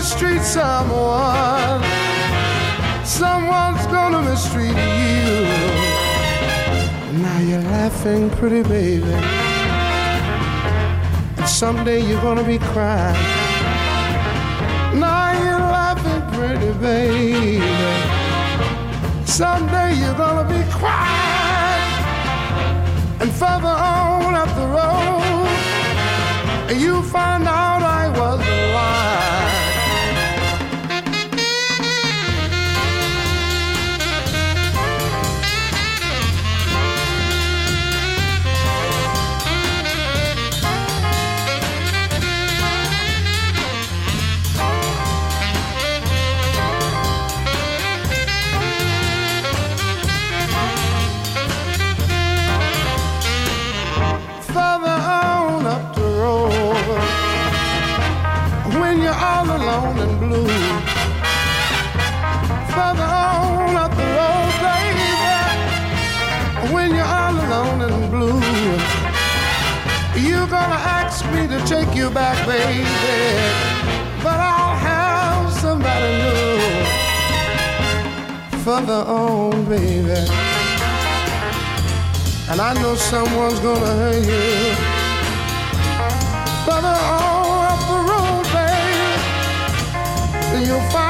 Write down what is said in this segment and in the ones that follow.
mistreat someone, someone's gonna mistreat you. Now you're laughing, pretty baby. And someday you're gonna be crying. Now you're laughing, pretty baby. Someday you're gonna be crying. And further on up the road, you find out brother on up the road, baby. When you're all alone and blue, you're gonna ask me to take you back, baby. But I'll have somebody new, further on, baby. And I know someone's gonna hurt you, further on up the road, baby. You'll find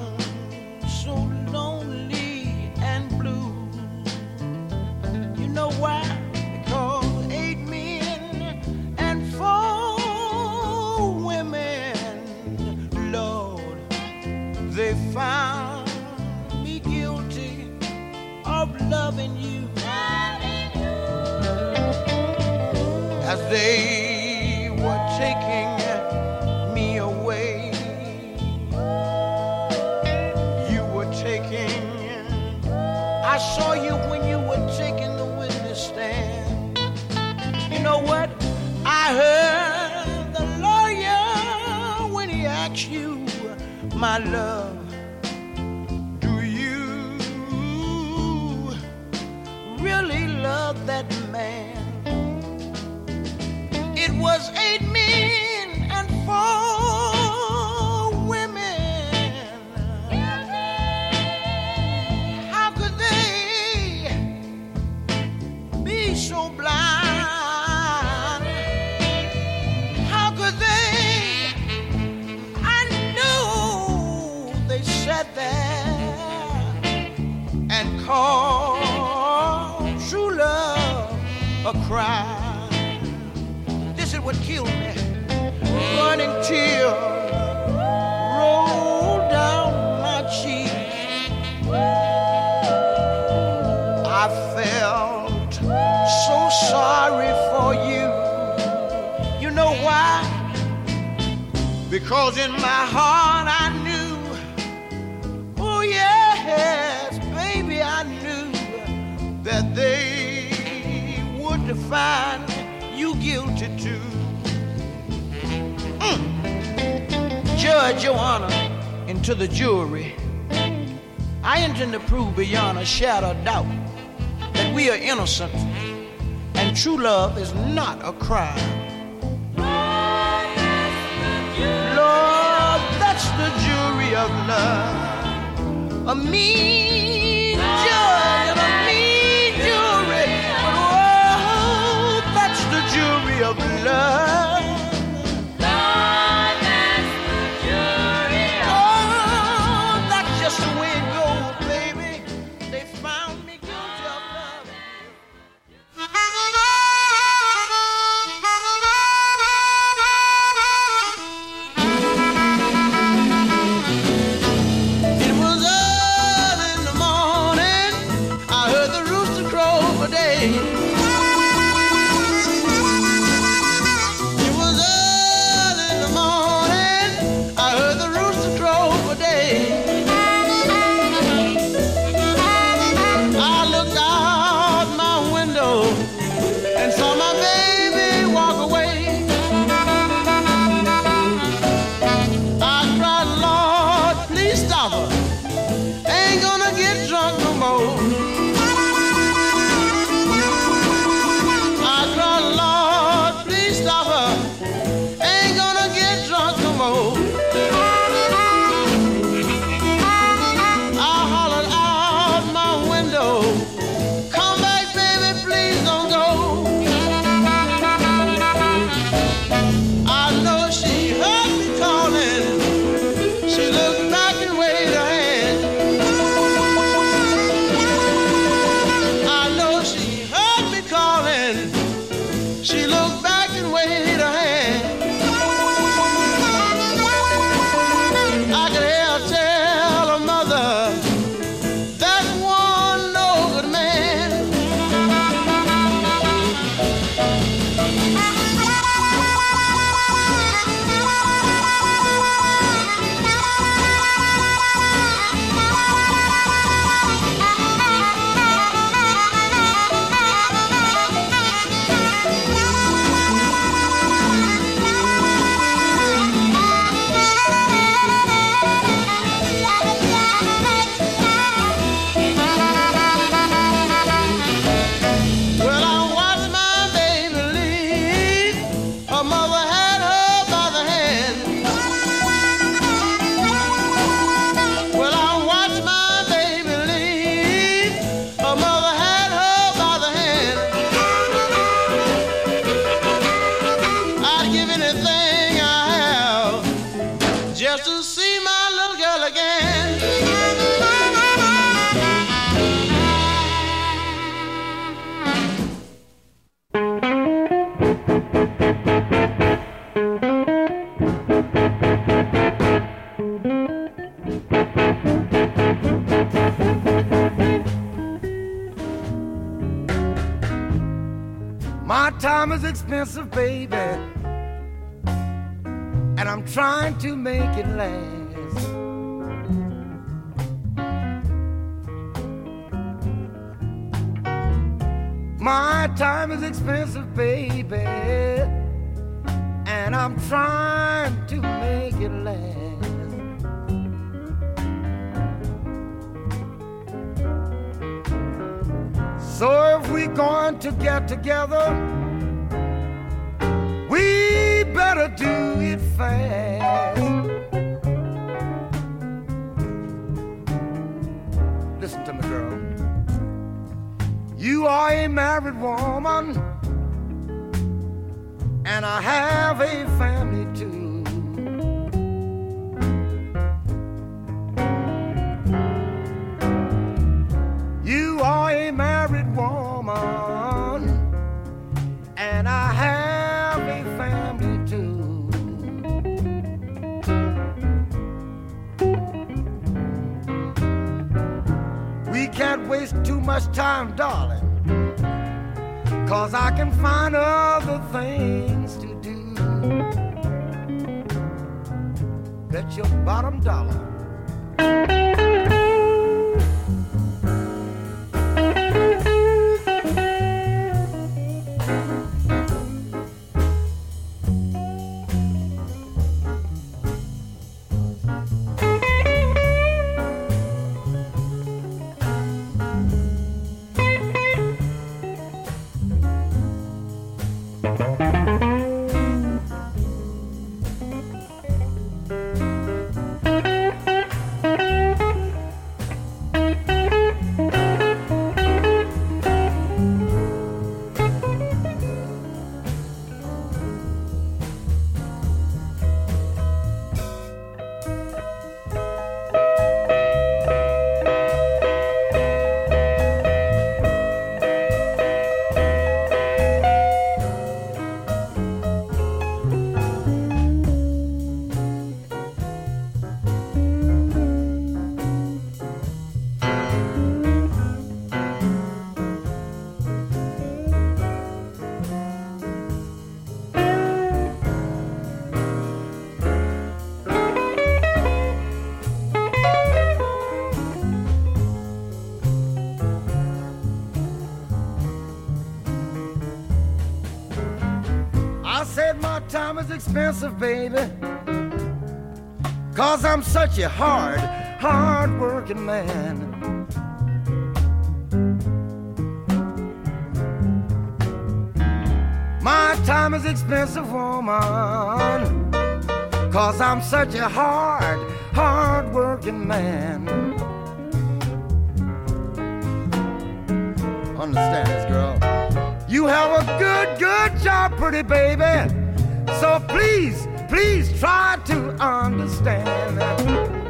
a crime. This is what killed me. Running tears rolled down my cheek. I felt so sorry for you. You know why? Because in my heart would find you guilty too. Mm. Judge, Your Honor, and to the jury, I intend to prove beyond a shadow of doubt that we are innocent and true love is not a crime. Lord, that's the jury of love. A mean of love. God. Expensive, baby, and I'm trying to make it last. My time is expensive, baby, and I'm trying to make it last. So if we're going to get together, married woman, and I have a family too. You are a married woman, and I have a family too. We can't waste too much time, darling, cause I can find other things to do. Bet your bottom dollar. Expensive, baby. Cause I'm such a hard, hard working man. My time is expensive, woman. Cause I'm such a hard, hard working man. Understand this, girl. You have a good, good job, pretty baby. So please, please try to understand.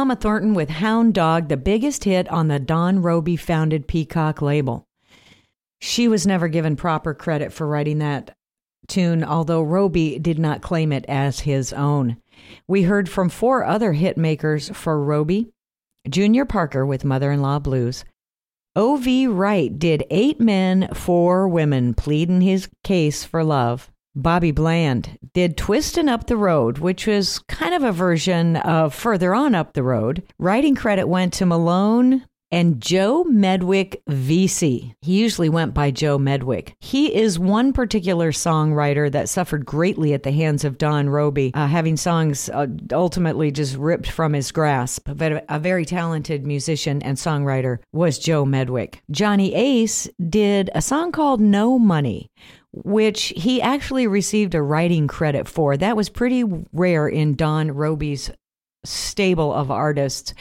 Mama Thornton with Hound Dog, the biggest hit on the Don Robey founded Peacock label. She was never given proper credit for writing that tune, although Robey did not claim it as his own. We heard from four other hit makers for Robey Junior Parker with Mother in Law Blues. O.V. Wright did Eight Men, Four Women, pleading his case for love. Bobby Bland did Twistin' Up the Road, which was kind of a version of Further On Up the Road. Writing credit went to Malone and Joe Medwick Veasey. He usually went by Joe Medwick. He is one particular songwriter that suffered greatly at the hands of Don Robey, uh, having songs uh, ultimately just ripped from his grasp. But a very talented musician and songwriter was Joe Medwick. Johnny Ace did a song called No Money which he actually received a writing credit for. That was pretty rare in Don Robey's stable of artists.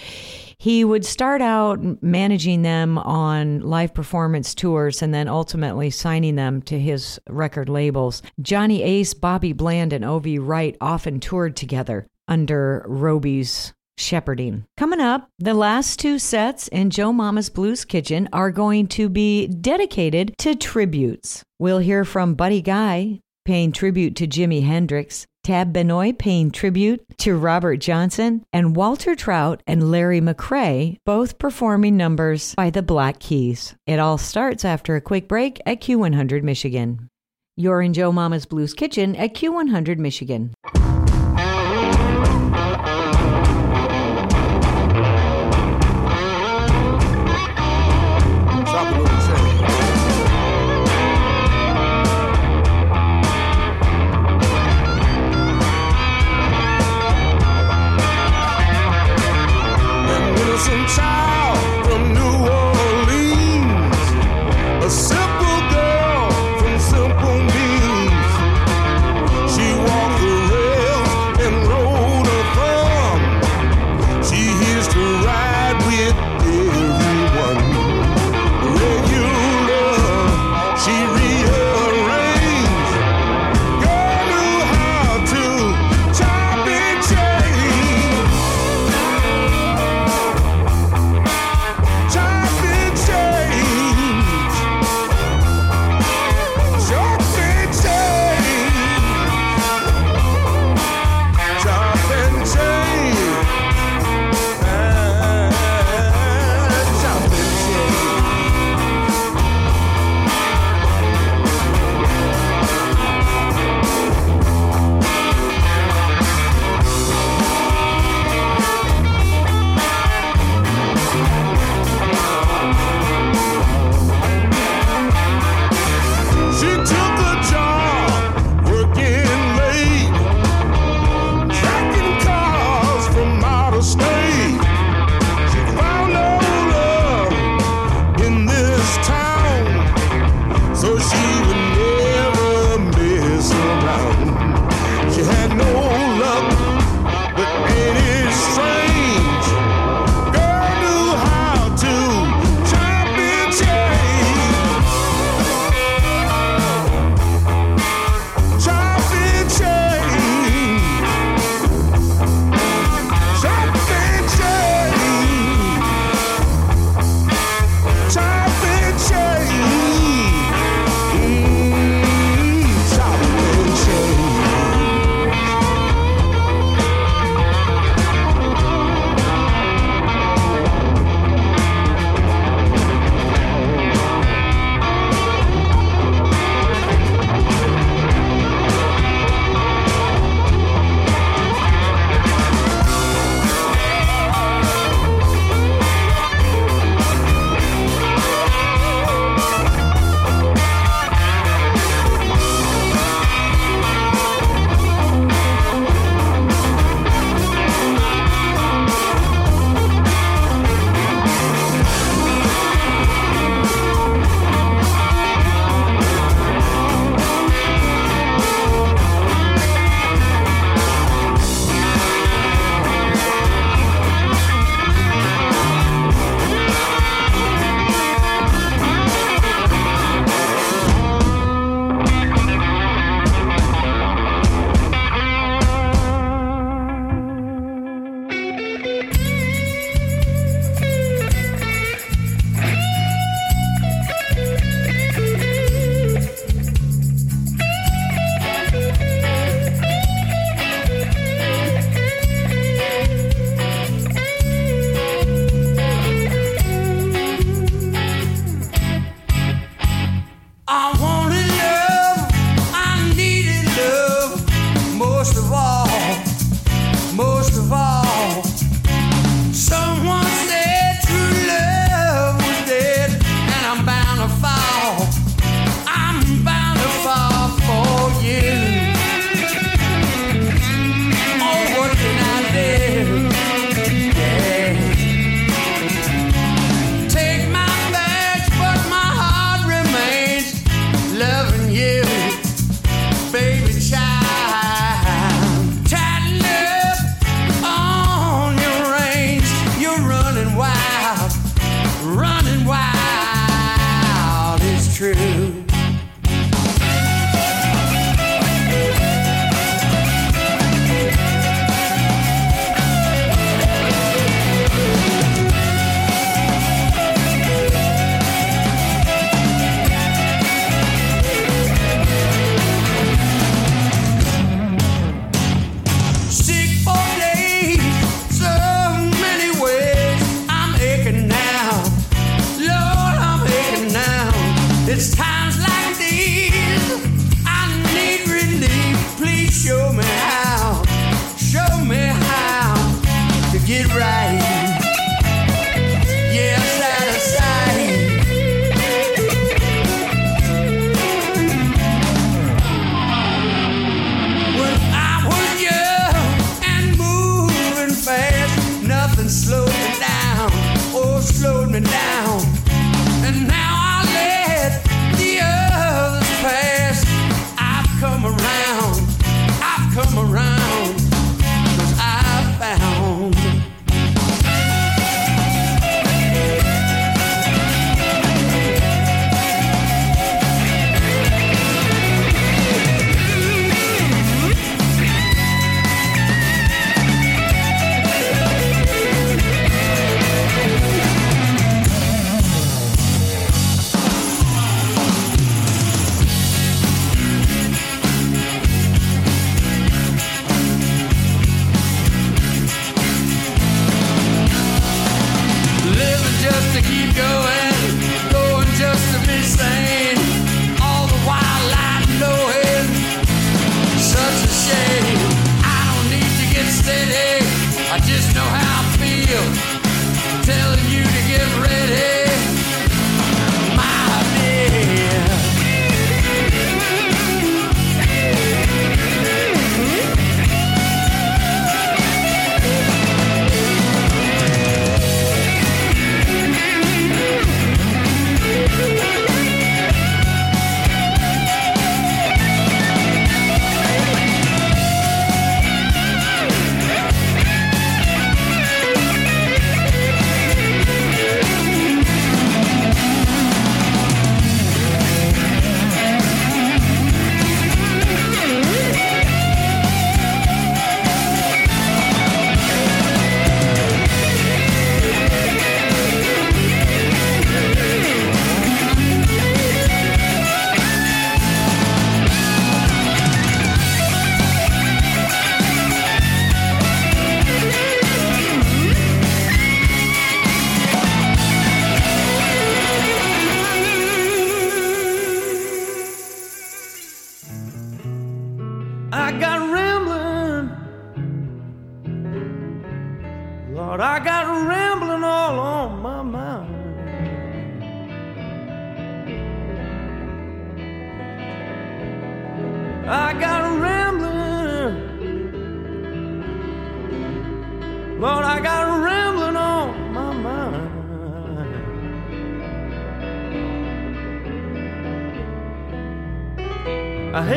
He would start out managing them on live performance tours and then ultimately signing them to his record labels. Johnny Ace, Bobby Bland, and O.V. Wright often toured together under Robey's shepherding. Coming up, the last two sets in Joe Mama's Blues Kitchen are going to be dedicated to tributes. We'll hear from Buddy Guy paying tribute to Jimi Hendrix, Tab Benoit paying tribute to Robert Johnson, and Walter Trout and Larry McCray both performing numbers by the Black Keys. It all starts after a quick break at Q100 Michigan. You're in Joe Mama's Blues Kitchen at Q100 Michigan. Simple girl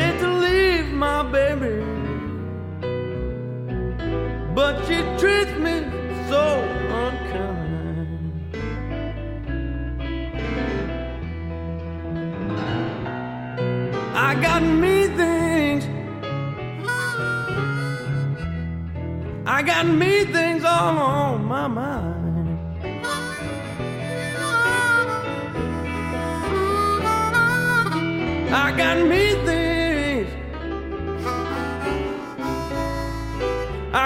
hate to leave my baby, but she treats me so unkind. I got me things. I got me things all on my mind. I got me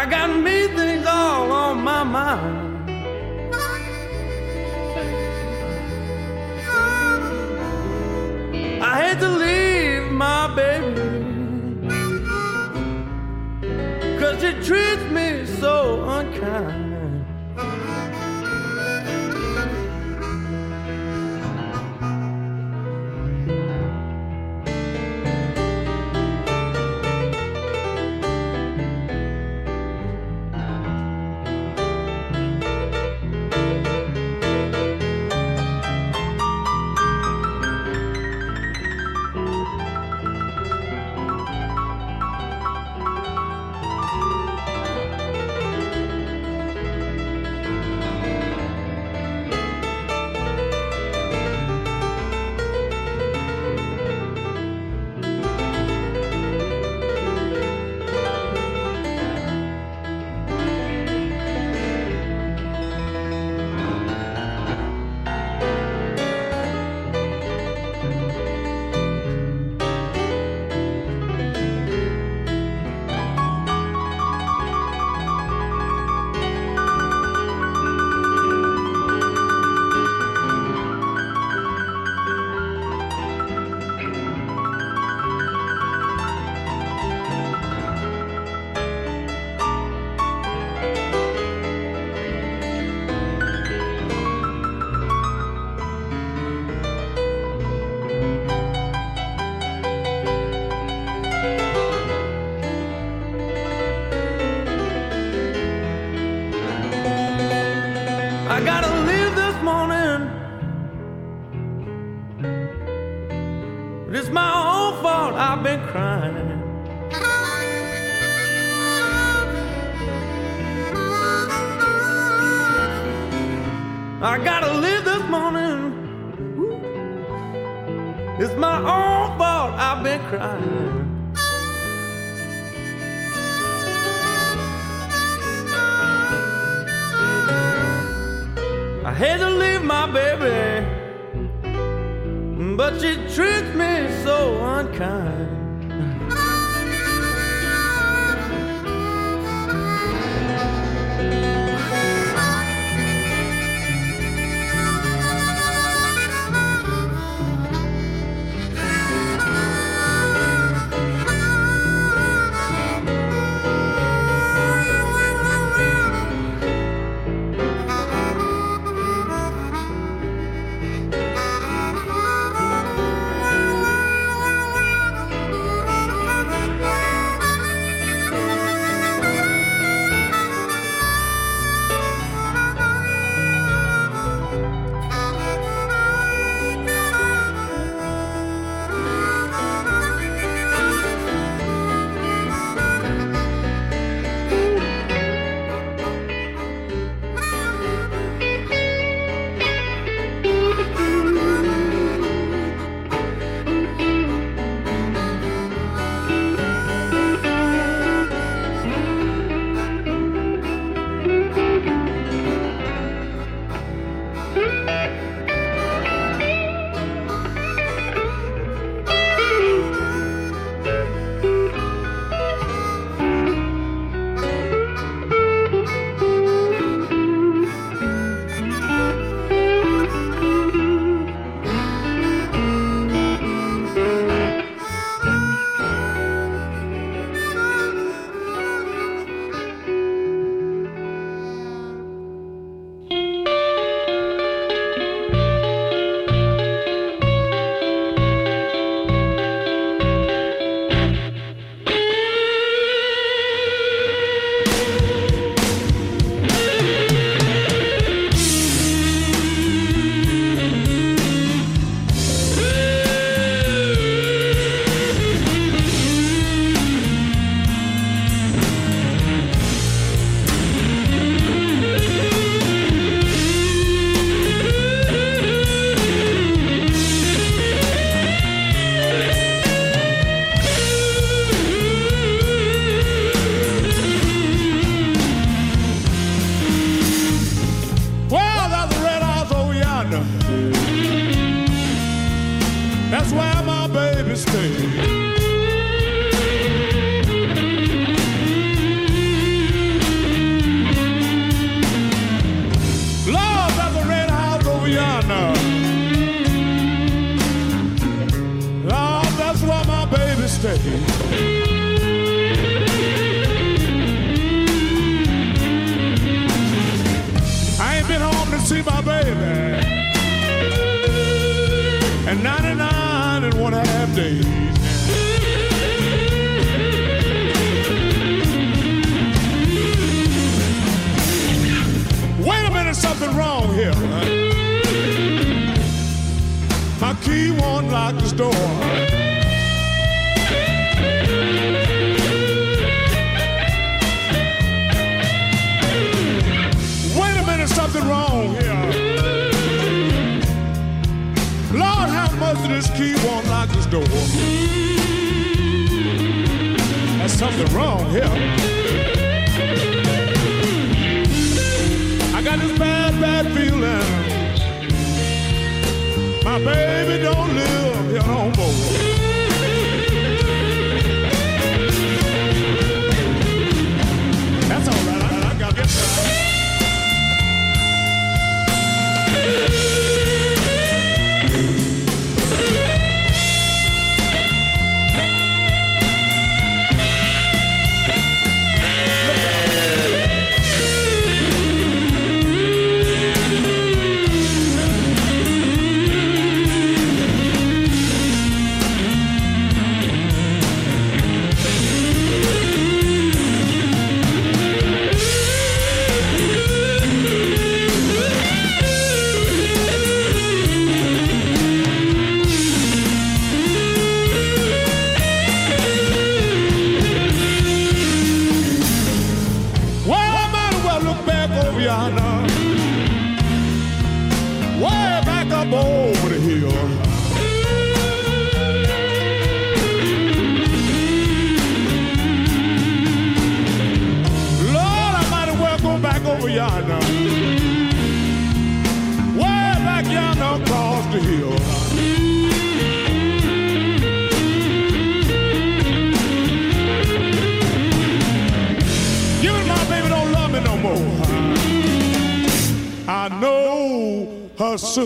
got me things all on my mind. I had to leave my baby. Cause she treats me so unkind.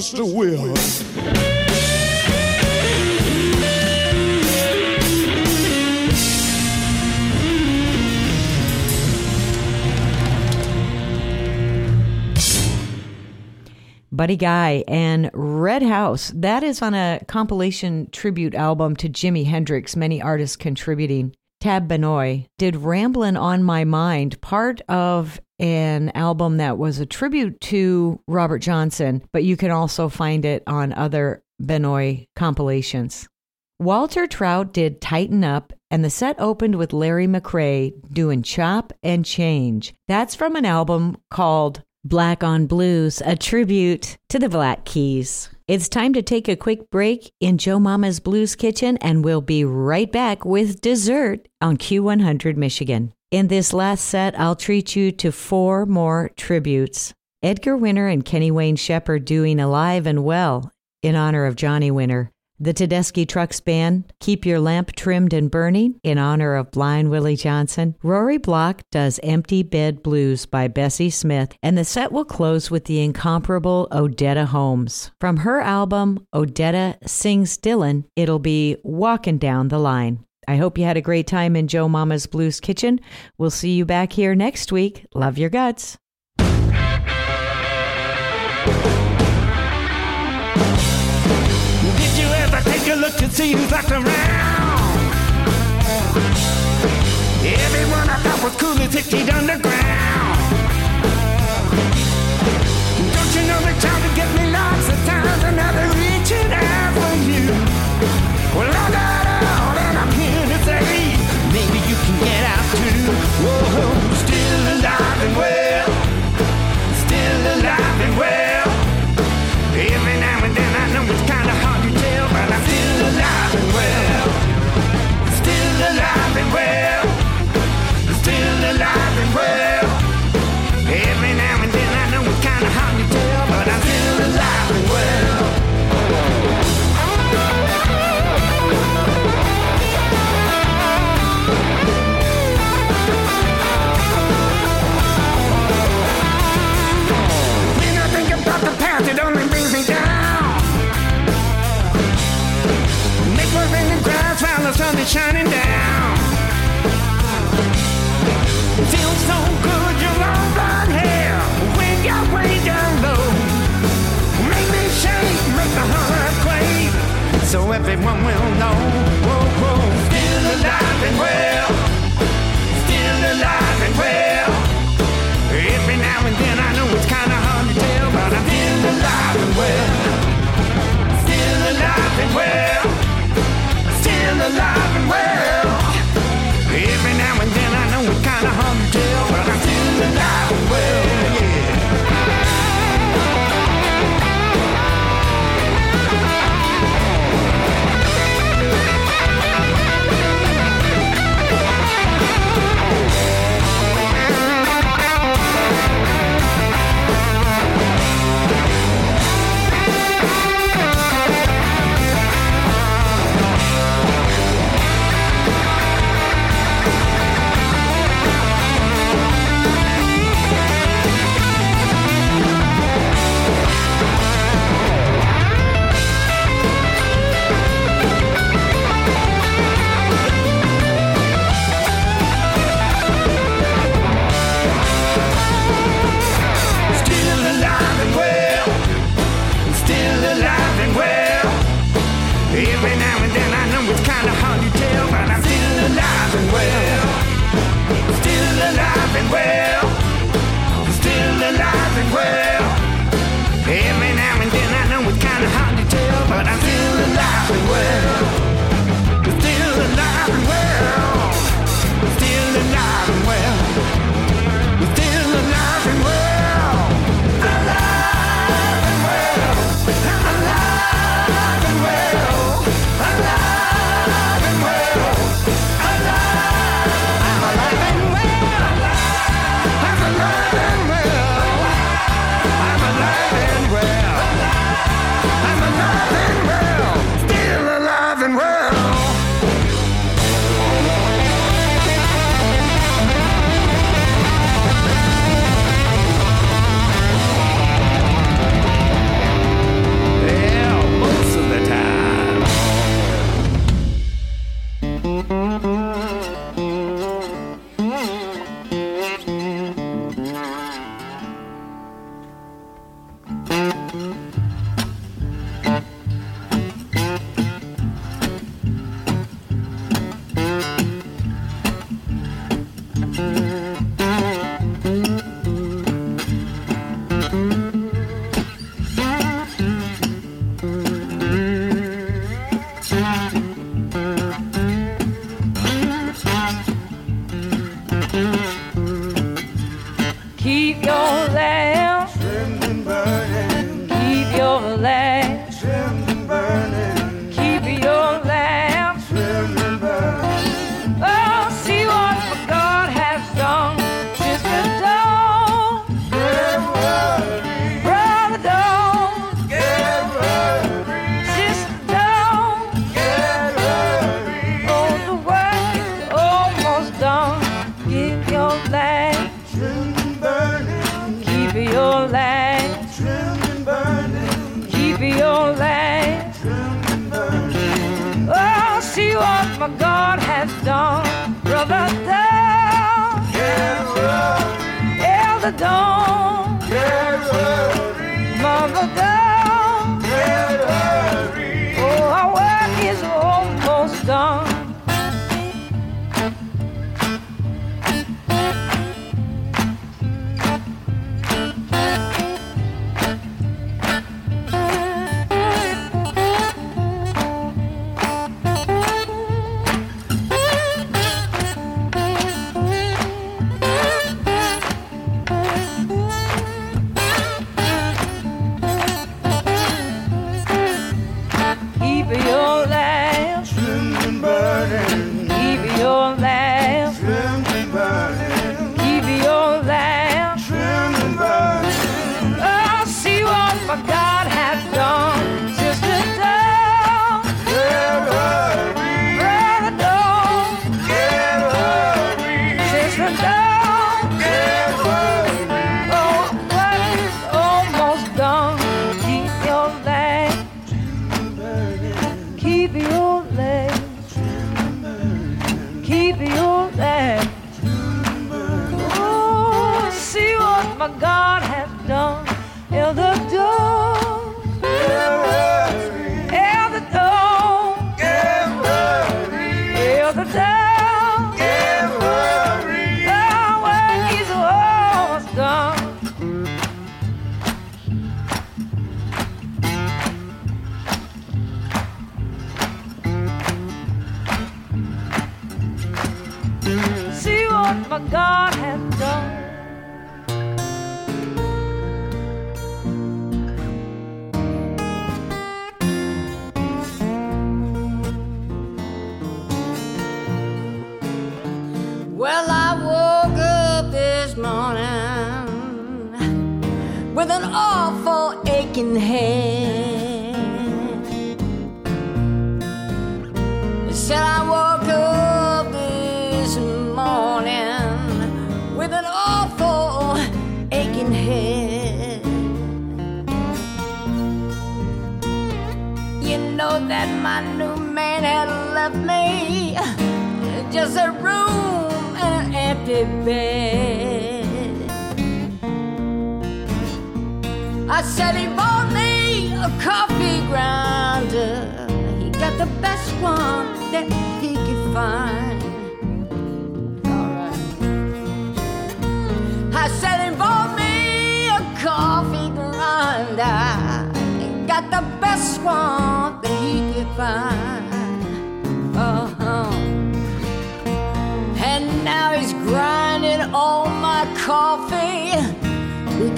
Will. Buddy Guy and Red House. That is on a compilation tribute album to Jimi Hendrix, many artists contributing. Tab Benoit did Ramblin' on My Mind, part of an album that was a tribute to Robert Johnson, but you can also find it on other Benoit compilations. Walter Trout did Tighten Up, and the set opened with Larry McCray doing Chop and Change. That's from an album called Black on Blues, a tribute to the Black Keys. It's time to take a quick break in Joe Mama's Blues Kitchen, and we'll be right back with dessert on Q100 Michigan. In this last set, I'll treat you to four more tributes. Edgar Winter and Kenny Wayne Shepherd doing Alive and Well in honor of Johnny Winter. The Tedeschi Trucks Band, Keep Your Lamp Trimmed and Burning, in honor of Blind Willie Johnson. Rory Block does Empty Bed Blues by Bessie Smith, and the set will close with the incomparable Odetta Holmes. From her album, Odetta Sings Dylan, it'll be Walking Down the Line. I hope you had a great time in Joe Mama's Blues Kitchen. We'll see you back here next week. Love your guts. Did you ever take a look see who's left around? Everyone I thought was cool is 50 underground. I know it's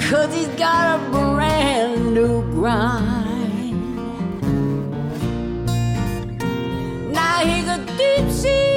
because he's got a brand new grind. Now he's a deep sea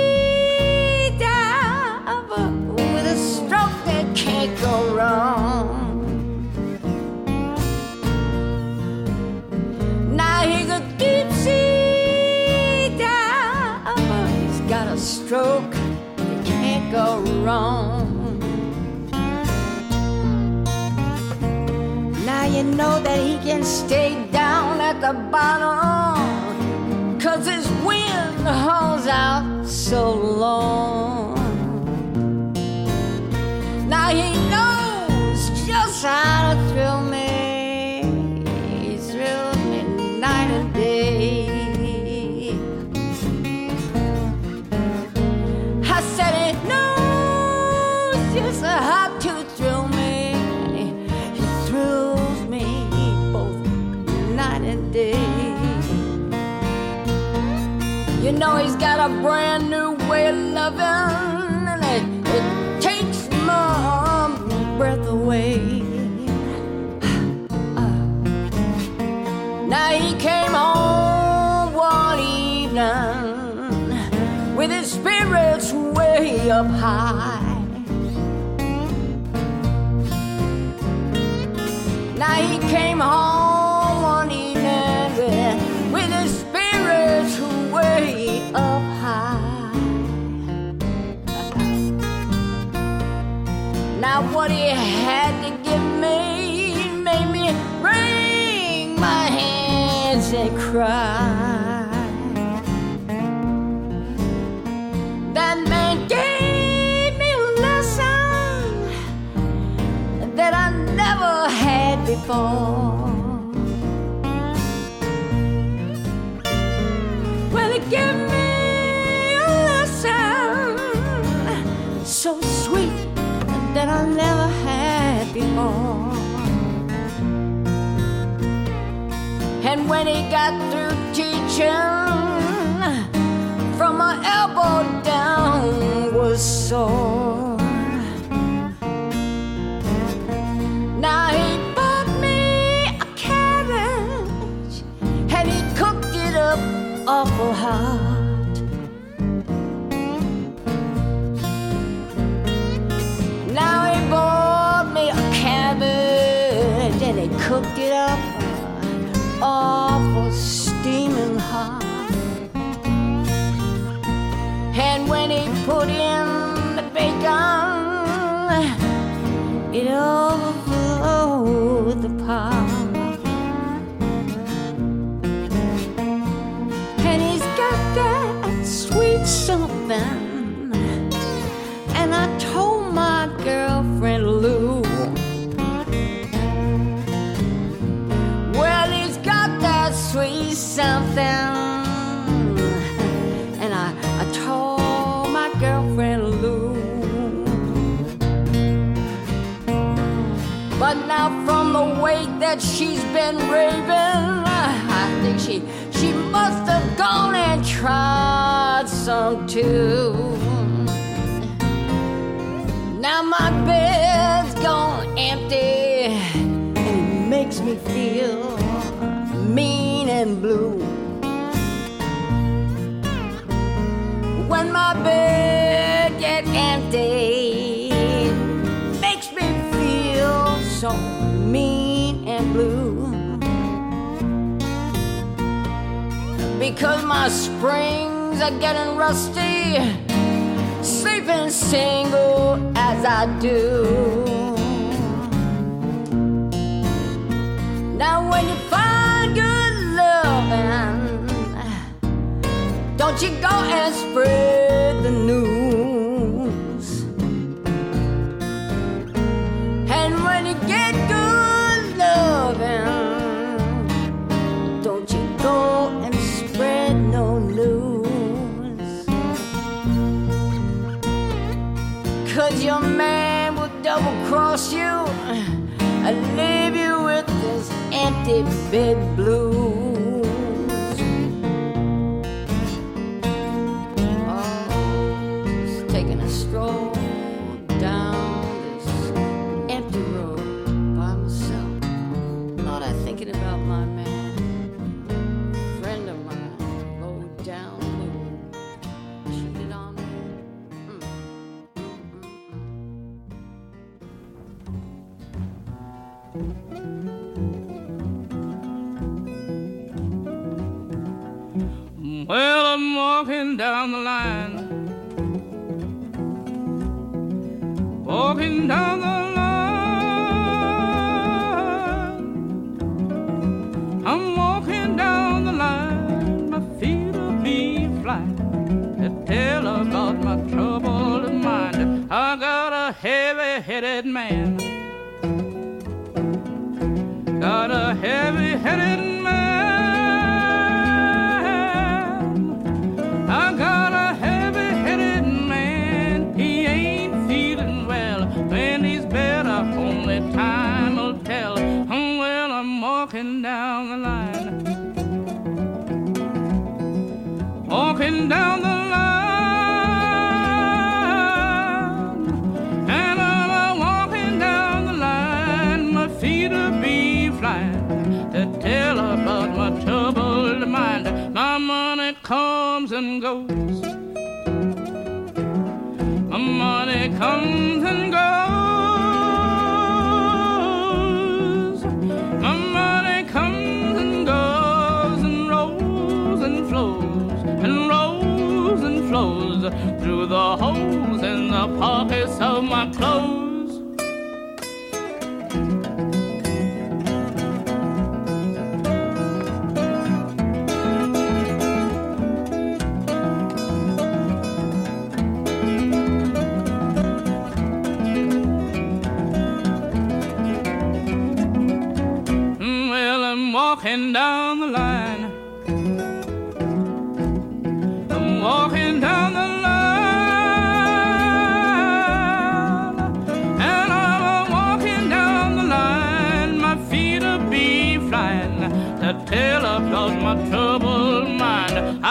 know that he can stay down at the bottom. Cause his wind holds out so long. Now he knows just how to a brand new way of loving, and it, it takes my breath away. Now he came home one evening with his spirits way up high. Now he came home what he had to give me made me wring my hands and cry. That man gave me a lesson that I never had before. When he got through teaching, from my elbow down was sore. Now he bought me a cabbage and he cooked it up awful hot. Put in that she's been raving. I think she she must have gone and tried some too. Now my bed's gone empty and it makes me feel mean and blue. When my bed Because my springs are getting rusty, sleeping single as I do. Now, when you find good loving, don't you go and spread empty bed blues. Down the and goes. My money comes and goes. My money comes and goes and rolls and flows and rolls and flows through the holes in the pockets of my clothes.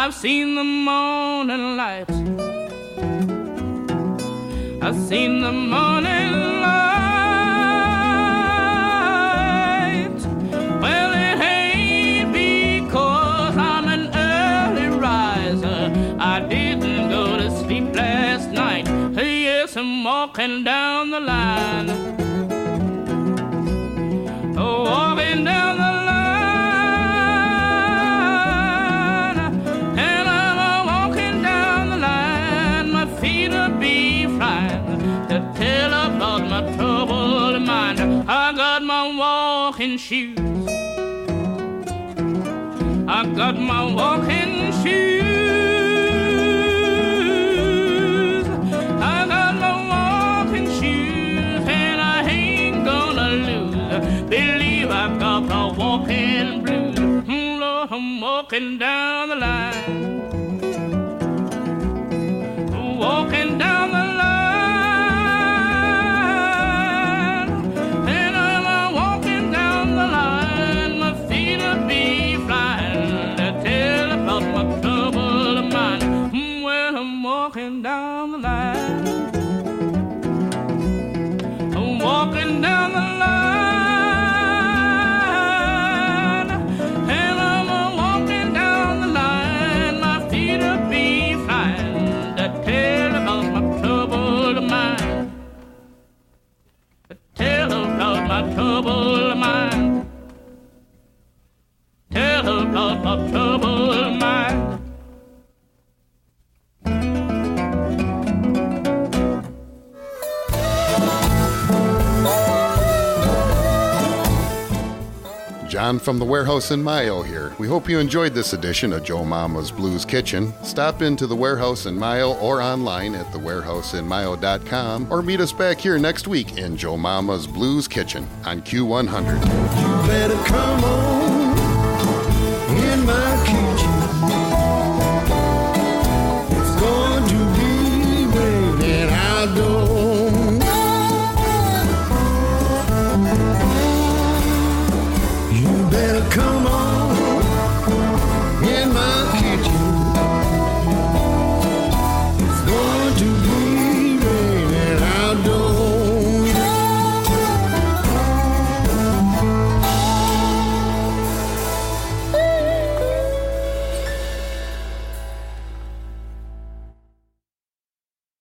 I've seen the morning light. I've seen the morning light. Well, it ain't because I'm an early riser. I didn't go to sleep last night. Yes, I'm walking down the line. Shoes. I got my walking shoes. I got my walking shoes, and I ain't gonna lose. Believe I got the walking blues. Mm, Lord, I'm walking down the line. From the Warehouse in Mayo here. We hope you enjoyed this edition of Joe Mama's Blues Kitchen. Stop into the Warehouse in Mayo or online at thewarehouseinmayo.com or meet us back here next week in Joe Mama's Blues Kitchen on Q100.